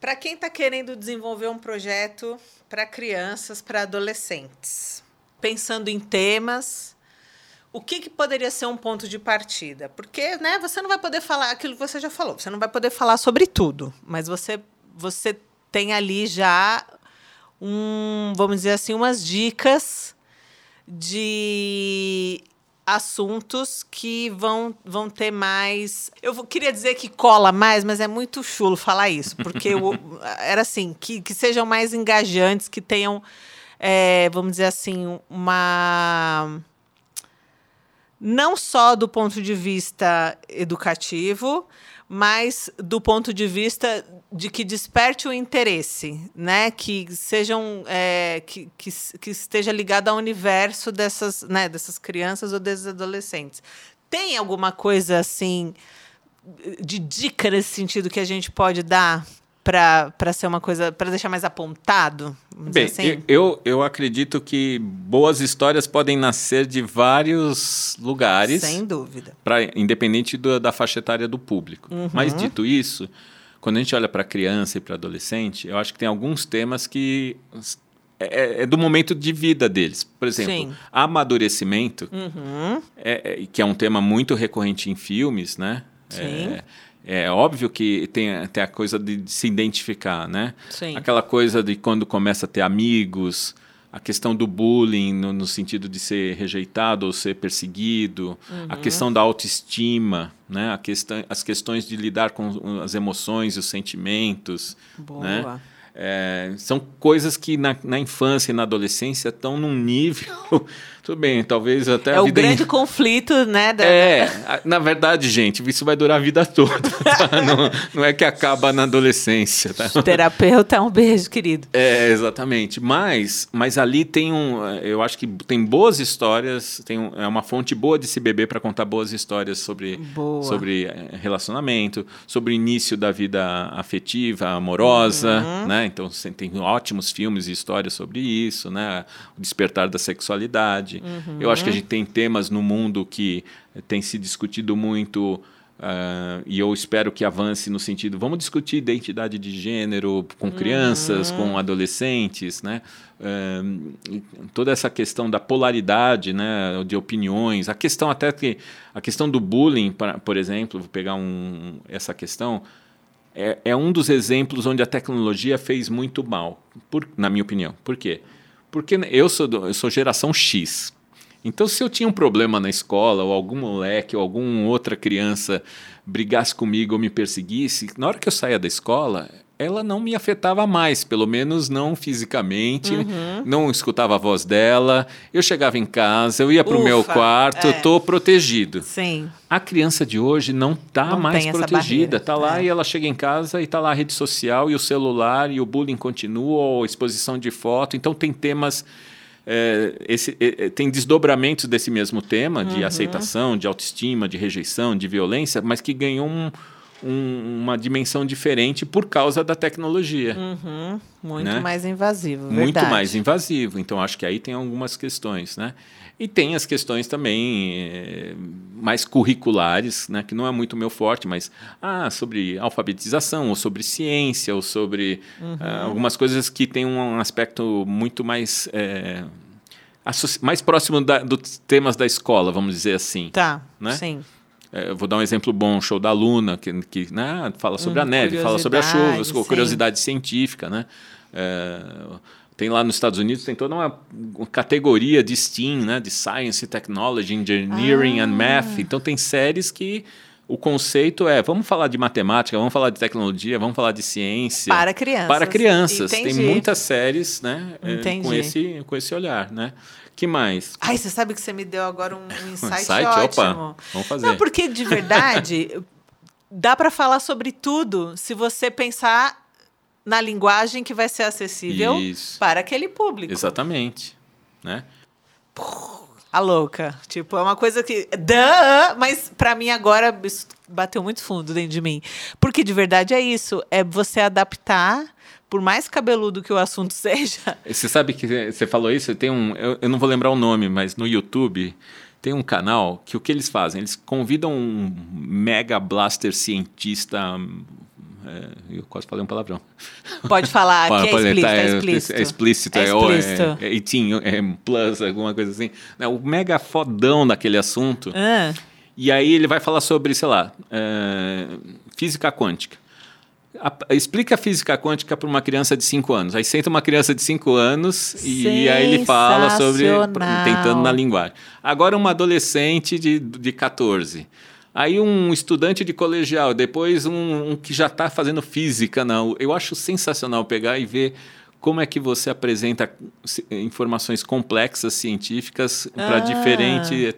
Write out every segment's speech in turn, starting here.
Para quem está querendo desenvolver um projeto para crianças, para adolescentes, pensando em temas, o que, que, poderia ser um ponto de partida? Porque né, você não vai poder falar aquilo que você já falou, você não vai poder falar sobre tudo, mas você, você tem ali já um, vamos dizer assim, umas dicas de assuntos que vão, vão ter mais. Eu queria dizer que cola mais, mas é muito chulo falar isso, porque eu, era assim, que, que sejam mais engajantes, que tenham, é, vamos dizer assim, uma não só do ponto de vista educativo, mas do ponto de vista de que desperte o interesse, né? Que sejam é, que, que, que, esteja ligado ao universo dessas, né, dessas crianças ou desses adolescentes. Tem alguma coisa assim de dica nesse sentido que a gente pode dar para ser uma coisa, para deixar mais apontado? Bem, assim? eu, eu acredito que boas histórias podem nascer de vários lugares. Sem dúvida. Pra, independente do, da faixa etária do público. Uhum. Mas dito isso, quando a gente olha para criança e para adolescente, eu acho que tem alguns temas que é, é, do momento de vida deles. Por exemplo, Sim. amadurecimento, uhum. é, é, que é um tema muito recorrente em filmes, né? Sim. É, é óbvio que tem, tem a coisa de, de se identificar, né? Sim. Aquela coisa de quando começa a ter amigos, a questão do bullying no, no, sentido de ser rejeitado ou ser perseguido, uhum. a questão da autoestima, né? a questão, as questões de lidar com as emoções e os sentimentos. Boa. Né? É, são coisas que na, na, infância e na adolescência estão num nível. Tudo bem, talvez até. É o grande in... conflito, né? Da... É, na verdade, gente, isso vai durar a vida toda. Tá? não, não, é que acaba na adolescência. Tá? Terapeuta, um beijo, querido. É, exatamente. Mas, mas ali tem um. Eu acho que tem boas histórias, tem um, é uma fonte boa de se beber para contar boas histórias sobre, sobre eh, relacionamento, sobre o início da vida afetiva, amorosa, uhum. né? Então tem ótimos filmes e histórias sobre isso, né? O despertar da sexualidade. Uhum. Eu acho que a gente tem temas no mundo que tem se discutido muito. Uh, e eu espero que avance no sentido, vamos discutir identidade de gênero com crianças, uhum. com adolescentes, né? Uh, toda essa questão da polaridade, né, de opiniões, a questão até que a questão do bullying, pra, por exemplo, vou pegar um, essa questão, é, é, um dos exemplos onde a tecnologia fez muito mal, por, na minha opinião. Por quê? Porque eu sou, do, eu sou geração X. Então, se eu tinha um problema na escola, ou algum moleque, ou alguma outra criança brigasse comigo ou me perseguisse, na hora que eu saía da escola, ela não me afetava mais, pelo menos não fisicamente, uhum. não escutava a voz dela. Eu chegava em casa, eu ia para o meu quarto, é. estou protegido. Sim. A criança de hoje não está mais protegida. Está lá é. e ela chega em casa e está lá a rede social e o celular e o bullying continua, ou a exposição de foto. Então tem temas. É, esse, é, tem desdobramentos desse mesmo tema de uhum. aceitação, de autoestima, de rejeição, de violência, mas que ganhou um, um, uma dimensão diferente por causa da tecnologia. Uhum, muito né? mais invasivo, verdade. Muito mais invasivo. Então, acho que aí tem algumas questões, né? E tem as questões também é, mais curriculares, né, que não é muito meu forte, mas ah, sobre alfabetização, ou sobre ciência, ou sobre uhum. ah, algumas coisas que têm um aspecto muito mais, é, mais próximo da, dos temas da escola, vamos dizer assim. Tá, né? sim. É, vou dar um exemplo bom, o show da Luna, que, que né, fala sobre hum, a neve, fala sobre as chuvas, sim. curiosidade científica, né? É, tem lá nos Estados Unidos tem toda uma, uma, categoria de STEAM, né, de Science, Technology, Engineering ah. and Math. Então tem séries que o conceito é vamos falar de matemática, vamos falar de tecnologia, vamos falar de ciência. Para crianças. Para crianças. Entendi. Tem muitas séries, né, é, com esse com esse olhar, né? Que mais? Ai, você sabe que você me deu agora um, um insight, insight ótimo. Opa, vamos fazer. Não, porque de verdade dá para falar sobre tudo se você pensar na linguagem que vai ser acessível Isso. para aquele público. Exatamente, né? A louca. Tipo, é uma coisa que. Duh! Mas para mim agora bateu muito fundo dentro de mim. Porque de verdade é isso. É você adaptar por mais cabeludo que o assunto seja. Você sabe que você falou isso? Tem um, eu, eu, não vou lembrar o nome, mas no YouTube tem um canal que o que eles fazem? Eles convidam um mega blaster cientista É, eu quase falei um palavrão. Pode falar, que é, tá, é, explícito, é, explícito. É explícito. É, é, é, 18, é, plus, alguma coisa assim. É o mega fodão daquele assunto. Ah. E aí ele vai falar sobre, sei lá, é, física quântica. A, explica a física quântica para uma criança de 5 anos. Aí senta uma criança de 5 anos e, e, aí ele fala sobre. tentando na linguagem. Agora, uma adolescente de, de 14. Aí um estudante de colegial, depois um, um que já está fazendo física. Não. Eu acho sensacional pegar e ver como é que você apresenta informações complexas científicas para ah, diferente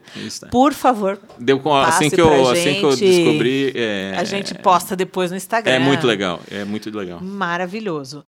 por favor deu com assim que eu assim que eu descobri é, a gente posta depois no Instagram é muito legal é muito legal maravilhoso